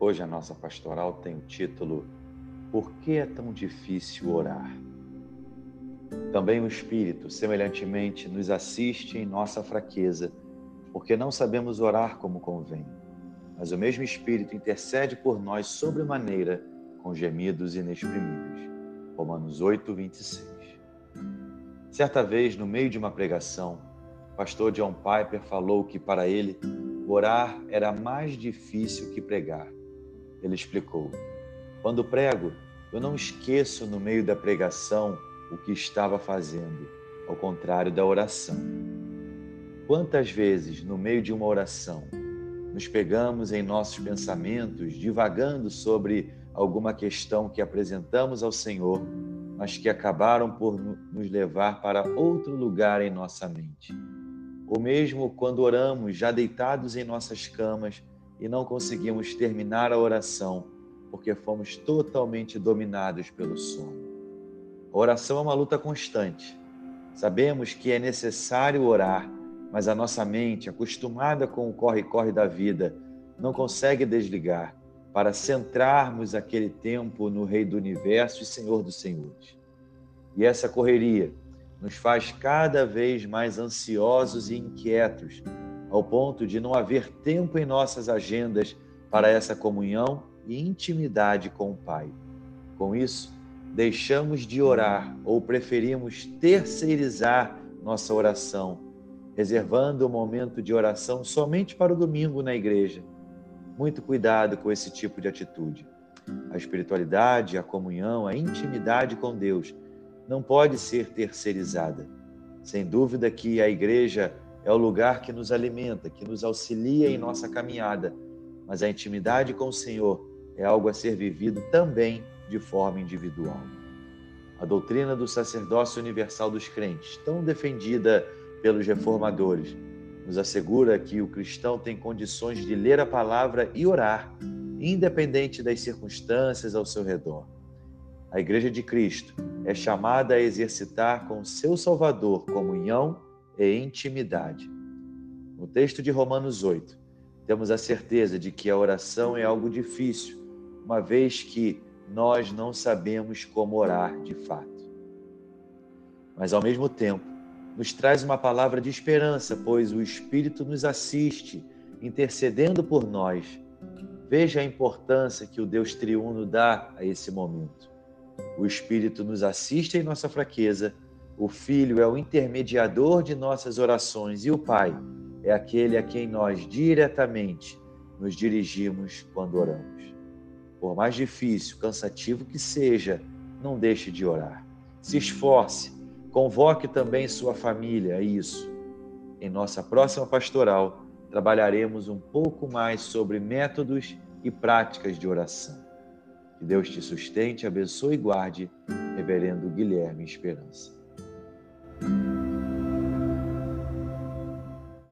Hoje a nossa pastoral tem o título Por que é tão difícil orar? Também o Espírito, semelhantemente, nos assiste em nossa fraqueza, porque não sabemos orar como convém. Mas o mesmo Espírito intercede por nós sobremaneira com gemidos inexprimíveis. Romanos 8, 26. Certa vez, no meio de uma pregação, o pastor John Piper falou que para ele orar era mais difícil que pregar. Ele explicou: Quando prego, eu não esqueço no meio da pregação o que estava fazendo, ao contrário da oração. Quantas vezes, no meio de uma oração, nos pegamos em nossos pensamentos, divagando sobre alguma questão que apresentamos ao Senhor, mas que acabaram por nos levar para outro lugar em nossa mente. Ou mesmo quando oramos já deitados em nossas camas e não conseguimos terminar a oração porque fomos totalmente dominados pelo sono. A oração é uma luta constante. Sabemos que é necessário orar, mas a nossa mente, acostumada com o corre-corre da vida, não consegue desligar para centrarmos aquele tempo no Rei do Universo e Senhor dos Senhores. E essa correria nos faz cada vez mais ansiosos e inquietos, ao ponto de não haver tempo em nossas agendas para essa comunhão e intimidade com o Pai. Com isso, deixamos de orar ou preferimos terceirizar nossa oração, reservando o momento de oração somente para o domingo na igreja. Muito cuidado com esse tipo de atitude. A espiritualidade, a comunhão, a intimidade com Deus não pode ser terceirizada. Sem dúvida que a igreja é o lugar que nos alimenta, que nos auxilia em nossa caminhada, mas a intimidade com o Senhor é algo a ser vivido também de forma individual. A doutrina do sacerdócio universal dos crentes, tão defendida pelos reformadores, nos assegura que o cristão tem condições de ler a palavra e orar, independente das circunstâncias ao seu redor. A Igreja de Cristo é chamada a exercitar com seu Salvador comunhão e intimidade. No texto de Romanos 8, temos a certeza de que a oração é algo difícil, uma vez que nós não sabemos como orar de fato. Mas, ao mesmo tempo, nos traz uma palavra de esperança, pois o Espírito nos assiste, intercedendo por nós. Veja a importância que o Deus triuno dá a esse momento. O Espírito nos assiste em nossa fraqueza, o Filho é o intermediador de nossas orações e o Pai é aquele a quem nós diretamente nos dirigimos quando oramos. Por mais difícil, cansativo que seja, não deixe de orar. Se esforce, convoque também sua família a isso. Em nossa próxima pastoral, trabalharemos um pouco mais sobre métodos e práticas de oração. Que Deus te sustente, abençoe e guarde, Reverendo Guilherme Esperança.